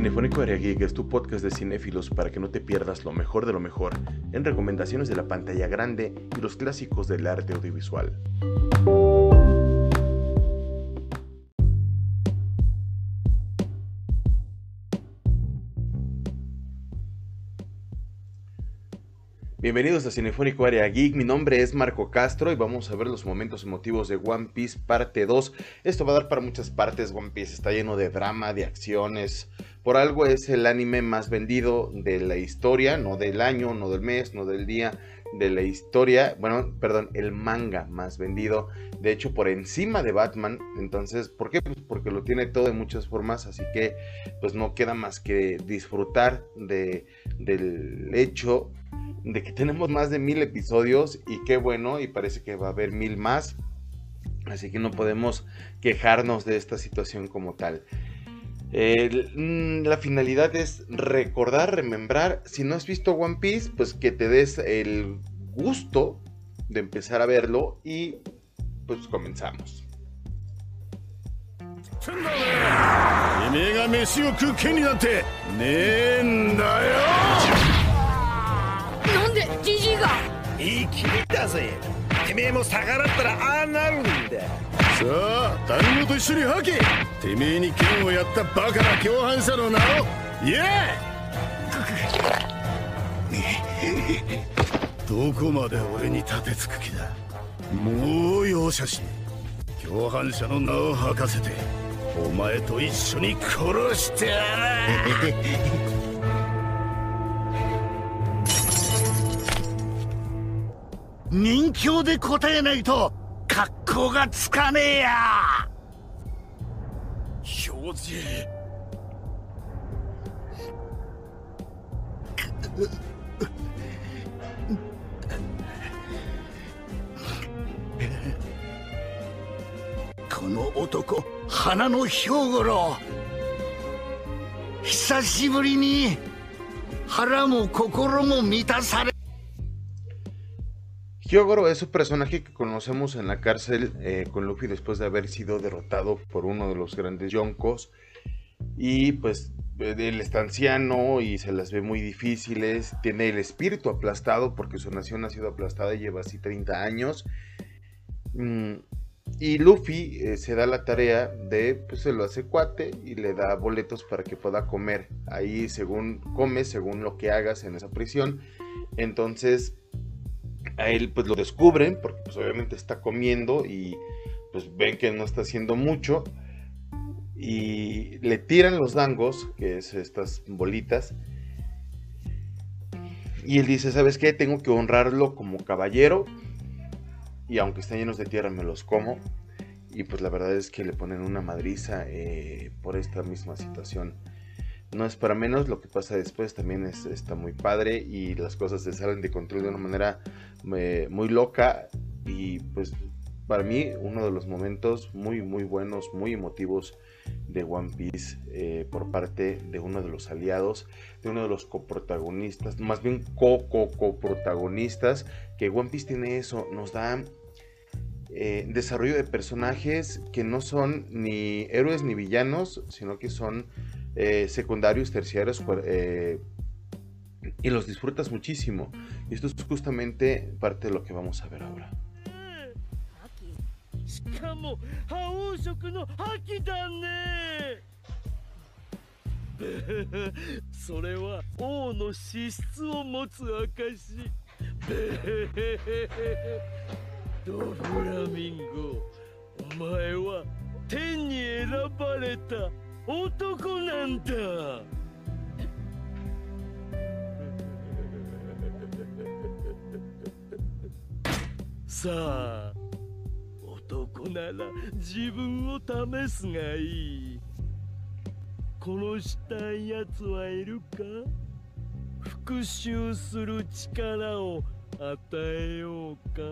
Cinefónico Area Geek es tu podcast de cinéfilos para que no te pierdas lo mejor de lo mejor en recomendaciones de la pantalla grande y los clásicos del arte audiovisual. Bienvenidos a Cinefónico Area Geek, mi nombre es Marco Castro y vamos a ver los momentos emotivos de One Piece parte 2. Esto va a dar para muchas partes, One Piece está lleno de drama, de acciones. Por algo es el anime más vendido de la historia, no del año, no del mes, no del día, de la historia. Bueno, perdón, el manga más vendido. De hecho, por encima de Batman. Entonces, ¿por qué? Pues porque lo tiene todo de muchas formas. Así que, pues no queda más que disfrutar de, del hecho de que tenemos más de mil episodios y qué bueno, y parece que va a haber mil más. Así que no podemos quejarnos de esta situación como tal. Mm, la finalidad es recordar, remembrar. Si no has visto One Piece, pues que te des el gusto de empezar a verlo y pues comenzamos. てめえも逆らったらああなるんだ。さあ団子と一緒に吐け。てめえに剣をやったバカな共犯者の名を言え。どこまで俺に立てつく気だもう容赦し共犯者の名を吐かせてお前と一緒に殺してやら人形で答えないと格好がつかねえや。表示。この男花の兵五郎。久しぶりに腹も心も満たされ Hyogoro es un personaje que conocemos en la cárcel eh, con Luffy después de haber sido derrotado por uno de los grandes yonkos. Y pues él está anciano y se las ve muy difíciles. Tiene el espíritu aplastado porque su nación ha sido aplastada y lleva así 30 años. Mm, y Luffy eh, se da la tarea de, pues se lo hace cuate y le da boletos para que pueda comer. Ahí según come, según lo que hagas en esa prisión. Entonces a él pues lo descubren porque pues obviamente está comiendo y pues ven que no está haciendo mucho y le tiran los dangos, que es estas bolitas. Y él dice, ¿sabes qué? Tengo que honrarlo como caballero. Y aunque están llenos de tierra, me los como. Y pues la verdad es que le ponen una madriza eh, por esta misma situación no es para menos, lo que pasa después también es, está muy padre y las cosas se salen de control de una manera eh, muy loca y pues para mí uno de los momentos muy muy buenos, muy emotivos de One Piece eh, por parte de uno de los aliados, de uno de los coprotagonistas, más bien co-co-coprotagonistas, que One Piece tiene eso, nos da eh, desarrollo de personajes que no son ni héroes ni villanos, sino que son eh, secundarios, terciarios, eh, y los disfrutas muchísimo. Y esto es justamente parte de lo que vamos a ver ahora. しかも覇王色の覇気だねそれは王の資質を持つ証ドフラミンゴお前は天に選ばれた 男なんだ。さあ男なら自分を試すがいい。殺したいやつはいるか？復讐する力を与えようか？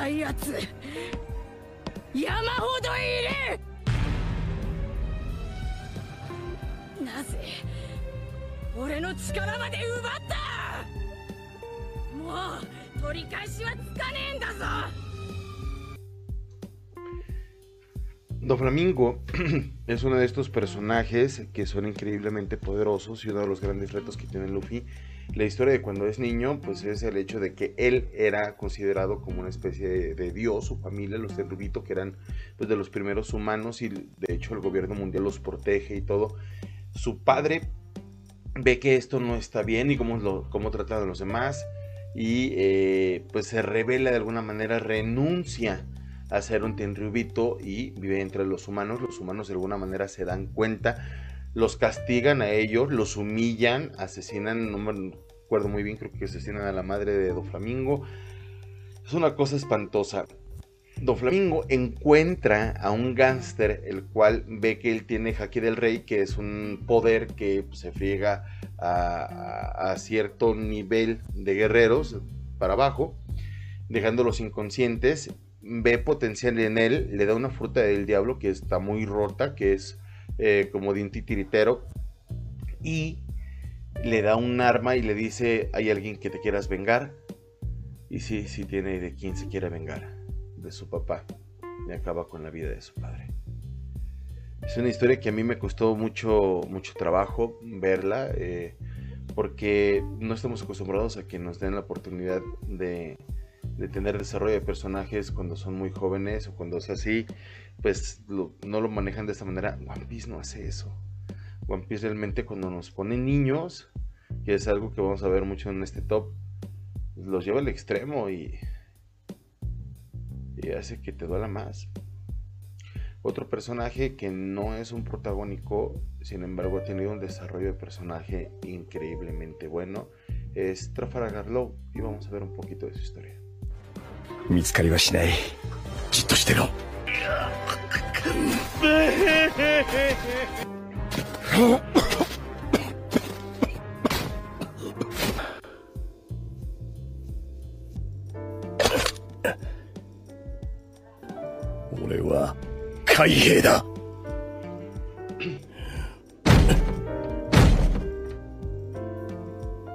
たいやつ山ほどいるなぜ俺の力まで奪ったもう取り返しはつかねえんだぞ Don Flamingo es uno de estos personajes que son increíblemente poderosos y uno de los grandes retos que tiene Luffy. La historia de cuando es niño, pues es el hecho de que él era considerado como una especie de, de dios, su familia, los Tenrubito, que eran pues, de los primeros humanos y de hecho el gobierno mundial los protege y todo. Su padre ve que esto no está bien y cómo, lo, cómo tratan a los demás y eh, pues se revela de alguna manera, renuncia a ser un tenryubito y vive entre los humanos. Los humanos de alguna manera se dan cuenta, los castigan a ellos, los humillan, asesinan, no me acuerdo muy bien, creo que asesinan a la madre de Doflamingo. Es una cosa espantosa. Doflamingo encuentra a un gángster, el cual ve que él tiene Haki del Rey, que es un poder que pues, se friega a, a cierto nivel de guerreros para abajo, dejándolos inconscientes ve potencial en él, le da una fruta del diablo que está muy rota, que es eh, como de un titiritero, y le da un arma y le dice, hay alguien que te quieras vengar, y sí, sí tiene de quién se quiere vengar, de su papá, y acaba con la vida de su padre. Es una historia que a mí me costó mucho, mucho trabajo verla, eh, porque no estamos acostumbrados a que nos den la oportunidad de, de tener desarrollo de personajes cuando son muy jóvenes o cuando es así, pues no lo manejan de esta manera. One Piece no hace eso. One Piece realmente cuando nos pone niños, que es algo que vamos a ver mucho en este top, los lleva al extremo y, y hace que te duela más. Otro personaje que no es un protagónico, sin embargo ha tenido un desarrollo de personaje increíblemente bueno, es Trafalgar y vamos a ver un poquito de su historia. 俺は海兵だ。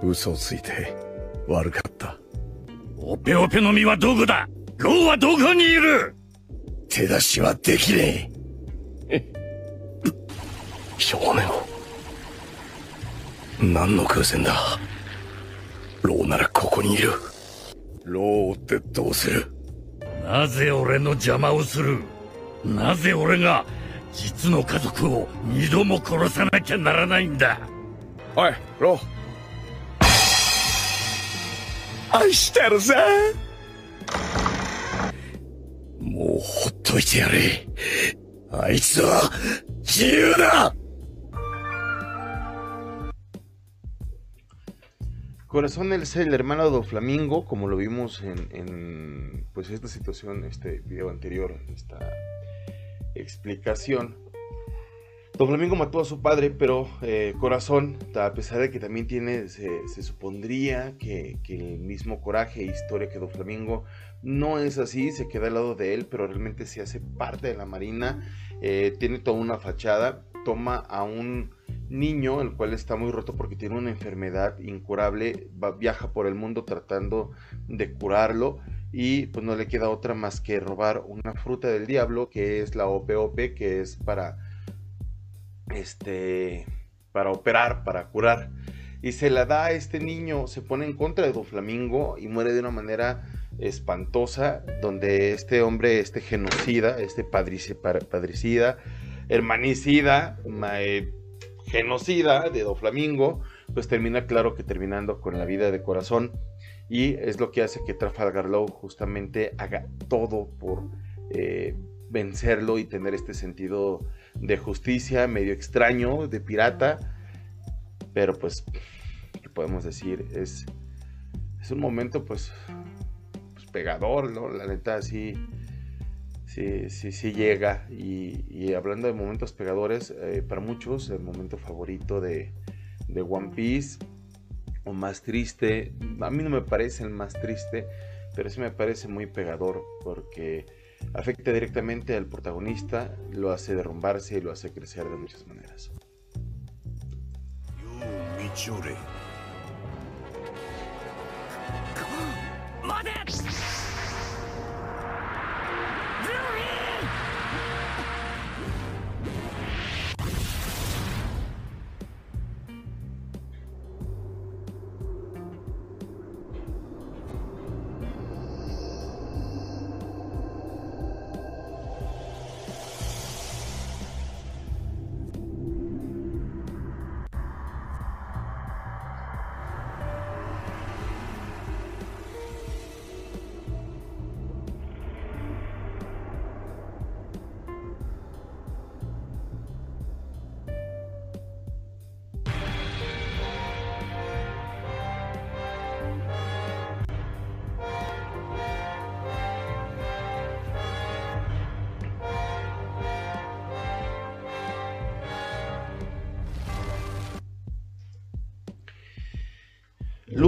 嘘をついて悪かった。オペオペの実はどこだ。ゴーはどこにいる。手出しはできねえ。少年何の偶然だ。ローならここにいる。ローってどうする。なぜ俺の邪魔をする。なぜ俺が実の家族を二度も殺さなきゃならないんだ。おい、ロー。愛してるぜ。もうほっといてやれ。あいつは自由だ Corazón es el hermano de Flamingo, como lo vimos en, pues esta situación, este video anterior, esta explicación. Don Flamingo mató a su padre, pero eh, Corazón, a pesar de que también tiene, se, supondría que, que, el mismo coraje e historia que Don Flamingo no es así, se queda al lado de él, pero realmente se hace parte de la Marina, eh, tiene toda una fachada, toma a un niño, el cual está muy roto porque tiene una enfermedad incurable, viaja por el mundo tratando de curarlo y pues no le queda otra más que robar una fruta del diablo, que es la OPOP, que es para este, para operar, para curar. Y se la da a este niño, se pone en contra de Don Flamingo y muere de una manera espantosa, donde este hombre, este genocida, este padricida, hermanicida, eh, genocida de Don Flamingo, pues termina claro que terminando con la vida de corazón. Y es lo que hace que Trafalgar Law justamente haga todo por eh, vencerlo y tener este sentido de justicia medio extraño, de pirata, pero pues, ¿qué podemos decir? Es, es un momento pues, pues pegador, ¿no? La neta sí, sí, sí, sí llega. Y, hablando de momentos pegadores, eh, para muchos el momento favorito de, One Piece, o más triste, a mí no me parece el más triste, pero sí me parece muy pegador porque afecta directamente al protagonista, lo hace derrumbarse y lo hace crecer de muchas maneras. 道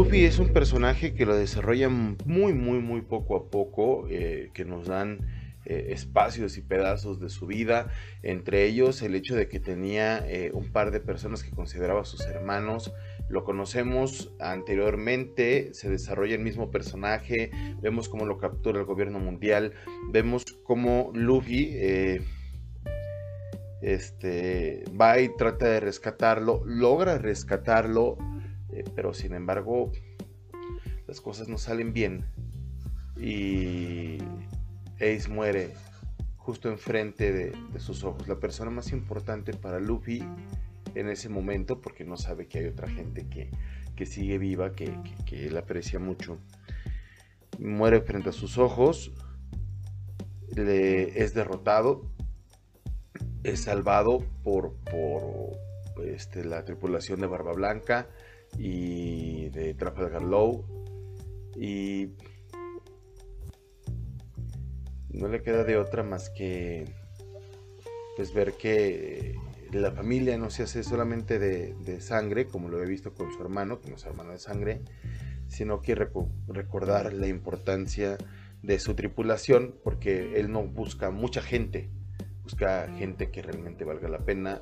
Luffy es un personaje que lo desarrollan muy, muy, muy poco a poco, eh, que nos dan eh, espacios y pedazos de su vida, entre ellos el hecho de que tenía eh, un par de personas que consideraba sus hermanos, lo conocemos anteriormente, se desarrolla el mismo personaje, vemos cómo lo captura el gobierno mundial, vemos cómo Luffy este, va y trata de rescatarlo, logra rescatarlo, eh, pero sin embargo las cosas no salen bien y Ace muere justo enfrente de, sus ojos. La persona más importante para Luffy en ese momento, porque no sabe que hay otra gente que, que sigue viva, que, que, que, él aprecia mucho. Muere frente a sus ojos, le es derrotado, es salvado por, por este, la tripulación de Barba Blanca y de Trafalgar y no le queda de otra más que pues ver que la familia no se hace solamente de, sangre como lo he visto con su hermano que no es hermano de sangre sino que reco recordar la importancia de su tripulación porque él no busca mucha gente busca gente que realmente valga la pena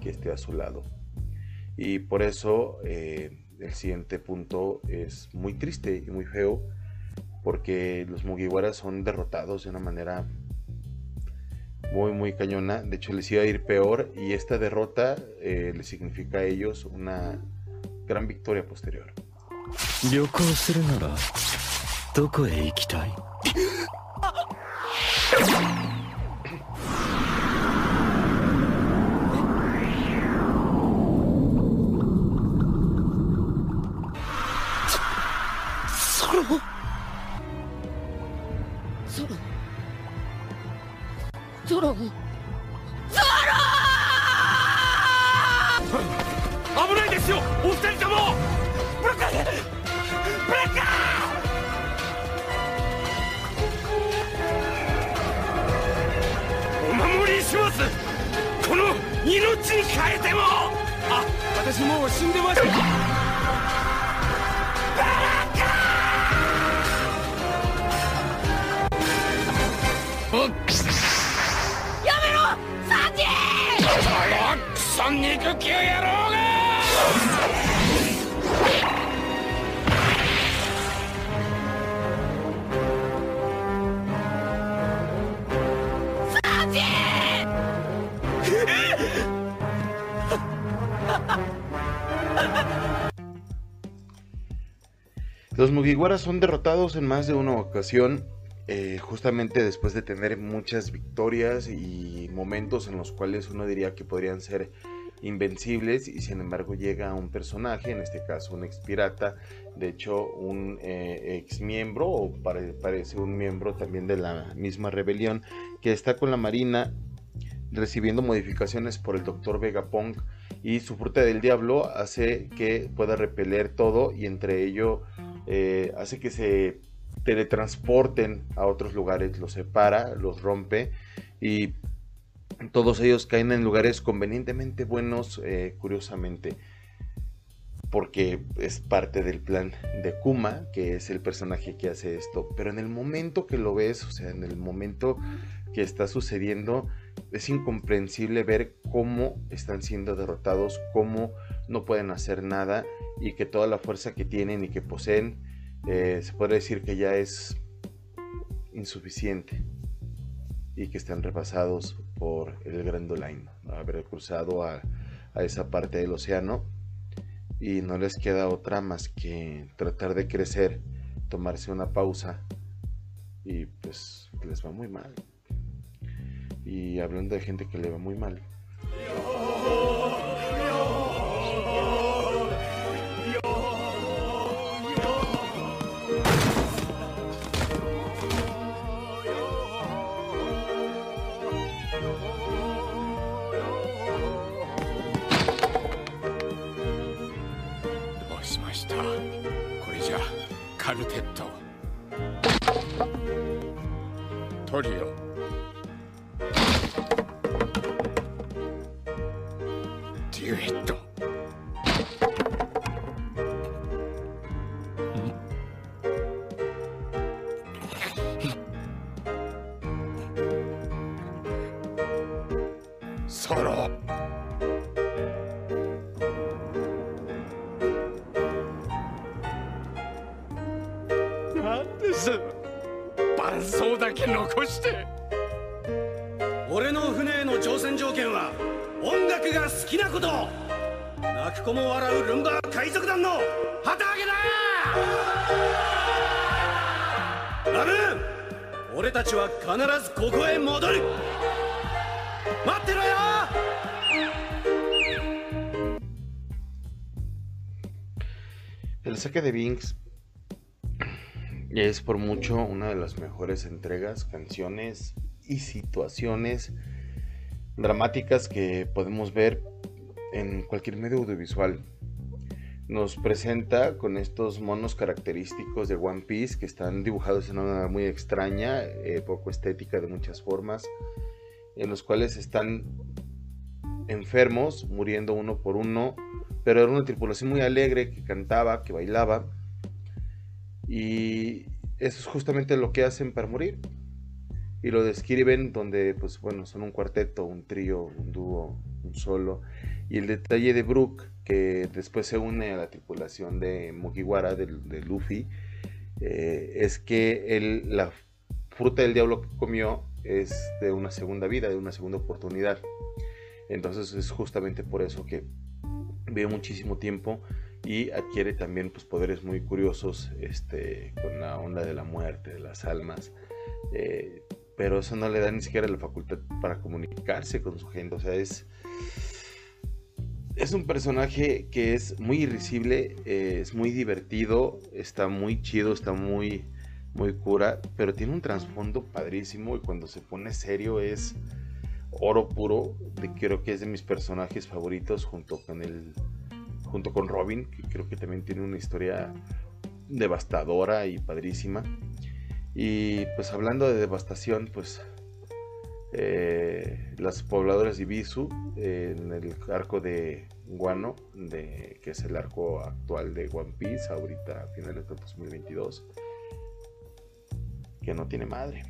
que esté a su lado y por eso eh, el siguiente punto es muy triste y muy feo, porque los Mugiwaras son derrotados de una manera muy, muy cañona. De hecho, les iba a ir peor y esta derrota eh, les significa a ellos una gran victoria posterior. ドラゴン。クソ肉球野郎がサンジ Los Mugiwaras son derrotados en más de una ocasión, eh, justamente después de tener muchas victorias y momentos en los cuales uno diría que podrían ser invencibles y sin embargo llega un personaje, en este caso un ex pirata, de hecho un eh, ex miembro o pare, parece un miembro también de la misma rebelión que está con la marina recibiendo modificaciones por el doctor Vegapunk y su fruta del diablo hace que pueda repeler todo y entre ello eh, hace que se teletransporten a otros lugares, los separa, los rompe y todos ellos caen en lugares convenientemente buenos, eh, curiosamente, porque es parte del plan de Kuma, que es el personaje que hace esto. Pero en el momento que lo ves, o sea, en el momento que está sucediendo, es incomprensible ver cómo están siendo derrotados, cómo no pueden hacer nada y que toda la fuerza que tienen y que poseen eh, se puede decir que ya es insuficiente y que están repasados por el Grand Line, haber cruzado a, a esa parte del océano y no les queda otra más que tratar de crecer, tomarse una pausa y pues les va muy mal. Y hablando de gente que le va muy mal. カルテットトリオデュエット。ソロこして。俺の船への挑戦条件は音楽が好きなこと。泣く子も笑うルンバ海賊団の旗揚げだ。ラム俺たちは必ずここへ戻る。待ってろよ。El saque de Binks es por mucho una de las mejores entregas, canciones y situaciones dramáticas que podemos ver en cualquier medio audiovisual. Nos presenta con estos monos característicos de One Piece que están dibujados de una manera muy extraña, eh, poco estética de muchas formas, en los cuales están enfermos, muriendo uno por uno, pero era una tripulación muy alegre que cantaba, que bailaba, y eso es justamente lo que hacen para morir. Y lo describen donde, pues bueno, son un cuarteto, un trío, un dúo, un solo. Y el detalle de Brook, que después se une a la tripulación de Mugiwara, de, Luffy, eh, es que él, la fruta del diablo que comió es de una segunda vida, de una segunda oportunidad. Entonces es justamente por eso que vive muchísimo tiempo y adquiere también pues, poderes muy curiosos este, con la onda de la muerte, de las almas. Eh, pero eso no le da ni siquiera la facultad para comunicarse con su gente. O sea, es, es un personaje que es muy irrisible, eh, es muy divertido, está muy chido, está muy, muy cura, pero tiene un trasfondo padrísimo y cuando se pone serio es oro puro. creo que es de mis personajes favoritos junto con el junto con Robin, que creo que también tiene una historia devastadora y padrísima. Y pues hablando de devastación, pues eh, las pobladoras de Ibisu en el arco de Guano, de, que es el arco actual de One Piece, ahorita a finales de 2022, que no tiene madre.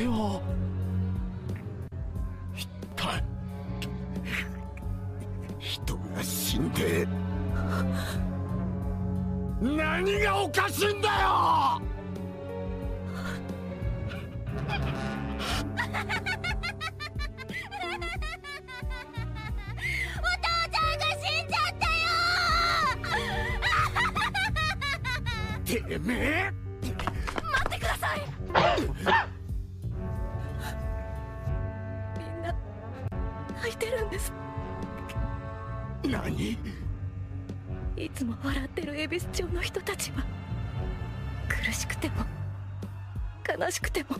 れは一体人が死んで何がおかしいんだよ！てめえ！待ってください！です何いつも笑ってる恵比寿町の人たちは苦しくても悲しくても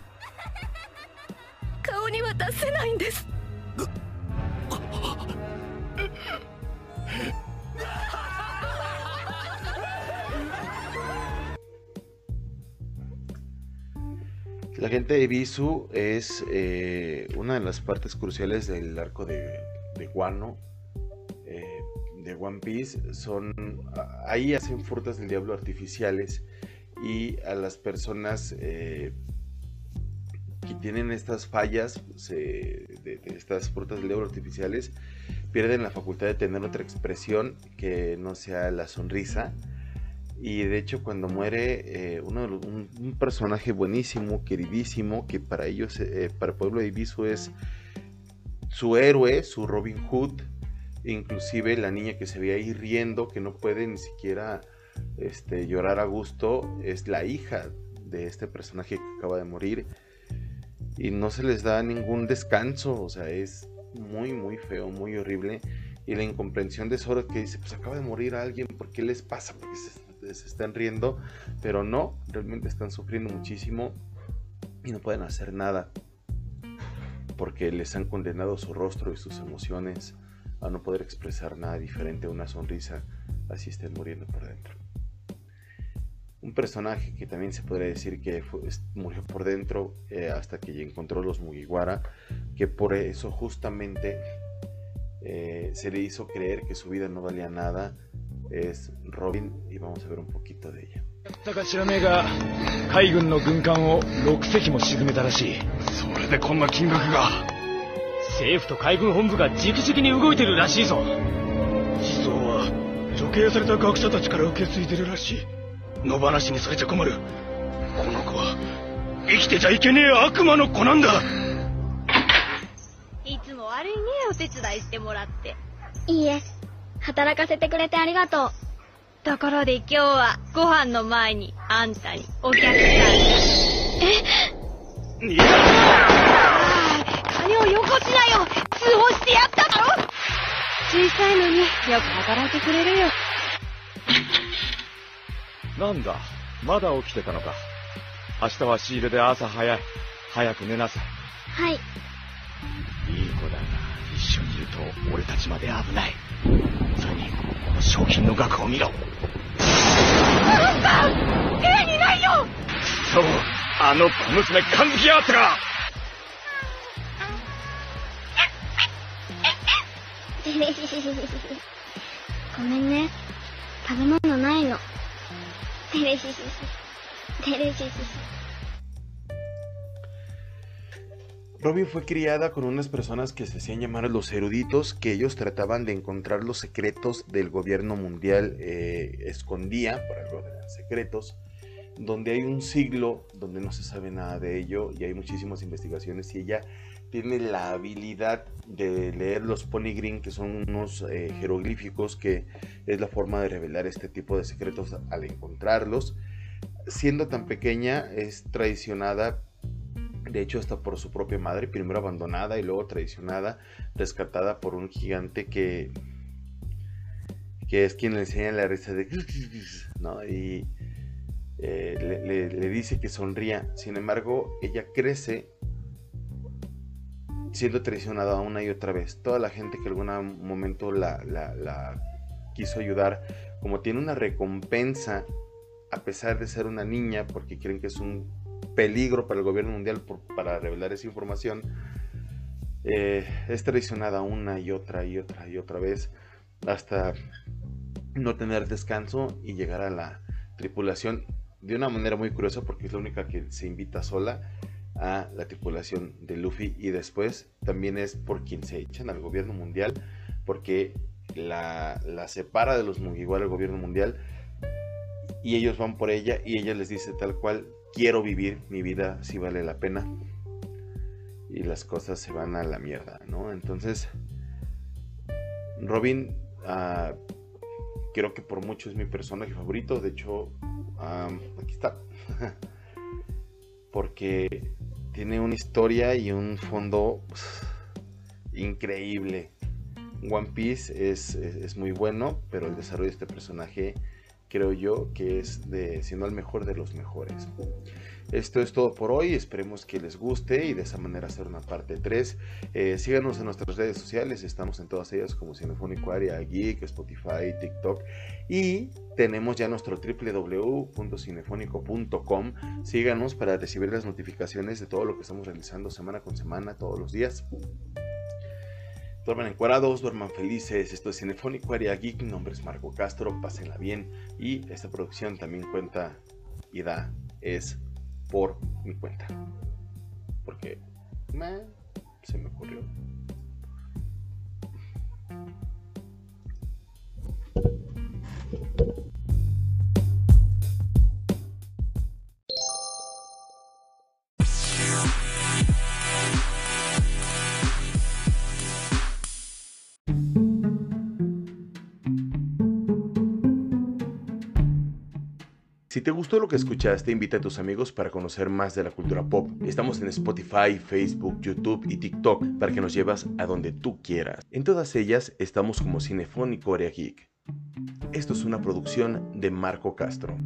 顔には出せないんです La gente de Bisu es eh, una de las partes cruciales del arco de, Guano. Eh, de One Piece son, ahí hacen frutas del diablo artificiales y a las personas eh, que tienen estas fallas de, estas frutas del diablo artificiales pierden la facultad de tener otra expresión que no sea la sonrisa. Y de hecho cuando muere eh, uno un, personaje buenísimo, queridísimo, que para ellos, eh, para pueblo de Ibisu es su héroe, su Robin Hood, inclusive la niña que se ve ahí riendo, que no puede ni siquiera este, llorar a gusto, es la hija de este personaje que acaba de morir. Y no se les da ningún descanso, o sea, es muy, muy feo, muy horrible. Y la incomprensión de Zoro que dice, pues acaba de morir alguien, ¿por qué les pasa? Porque se están riendo, pero no, realmente están sufriendo muchísimo y no pueden hacer nada porque les han condenado su rostro y sus emociones a no poder expresar nada diferente a una sonrisa, así estén muriendo por dentro. Un personaje que también se podría decir que murió por dentro eh, hasta que encontró los Mugiwara, que por eso justamente eh, se le hizo creer que su vida no valía nada, es Robin y vamos a ver un poquito de ella. 高白名が海軍の軍艦を6隻も沈めたらしい。それでこんな金額が。政府と海軍本部が直々に動いてるらしいぞ。思想は処刑された学者たちから受け継いでるらしい。野放しにされちゃ困る。この子は生きてちゃいけねえ悪魔の子なんだ。いつも悪いねお手伝いしてもらって。いいえ。働かせてくれてありがとうところで今日はご飯の前にあんたにお客さんが。え？いや金をよこしなよ通報してやっただろ小さいのによく働いてくれるよ。なんだ、まだ起きてたのか。明日は仕入れで朝早い。早く寝なさい。はいいい子だが、一緒にいると俺たちまで危ない。それに、この賞金の額を見ろ。部屋にないよ！そう、あの小娘勘づきやがったかごめんね。食べ物ないの。テレシシテレシシ Robin fue criada con unas personas que se hacían llamar los eruditos, que ellos trataban de encontrar los secretos del gobierno mundial, eh, escondía, por algo de secretos, donde hay un siglo donde no se sabe nada de ello y hay muchísimas investigaciones y ella tiene la habilidad de leer los green que son unos eh, jeroglíficos que es la forma de revelar este tipo de secretos al encontrarlos. Siendo tan pequeña, es traicionada de hecho hasta por su propia madre, primero abandonada y luego traicionada, rescatada por un gigante que que es quien le enseña la risa de ¿no? y eh, le, dice que sonría. Sin embargo, ella crece siendo traicionada una y otra vez. Toda la gente que en algún momento la, la quiso ayudar, como tiene una recompensa, a pesar de ser una niña, porque creen que es un peligro para el gobierno mundial para revelar esa información, eh, es traicionada una y otra y otra y otra vez hasta no tener descanso y llegar a la tripulación de una manera muy curiosa porque es la única que se invita sola a la tripulación de Luffy y después también es por quien se echan al gobierno mundial porque la, la separa de los Mugiwara el gobierno mundial y ellos van por ella y ella les dice tal cual quiero vivir mi vida si vale la pena y las cosas se van a la mierda, ¿no? Entonces, Robin, uh, creo que por mucho es mi personaje favorito, de hecho, aquí está, porque tiene una historia y un fondo pues, increíble. One Piece es, es, muy bueno, pero el desarrollo de este personaje creo yo que es de, siendo el mejor de los mejores. Esto es todo por hoy, esperemos que les guste y de esa manera hacer una parte 3. Eh, síganos en nuestras redes sociales, estamos en todas ellas como Cinefónico Área Geek, Spotify, TikTok y tenemos ya nuestro www.cinefónico.com. Síganos para recibir las notificaciones de todo lo que estamos realizando semana con semana, todos los días Duerman encuadrados, duerman felices. Esto es Cinefónico Área Geek. Mi nombre es Marco Castro. Pásenla bien. Y esta producción también cuenta y da, es por mi cuenta. Porque me, se me ocurrió. Si te gustó lo que escuchaste, invita a tus amigos para conocer más de la cultura pop. Estamos en Spotify, Facebook, YouTube y TikTok para que nos llevas a donde tú quieras. En todas ellas estamos como Cinefónico Area Geek. Esto es una producción de Marco Castro.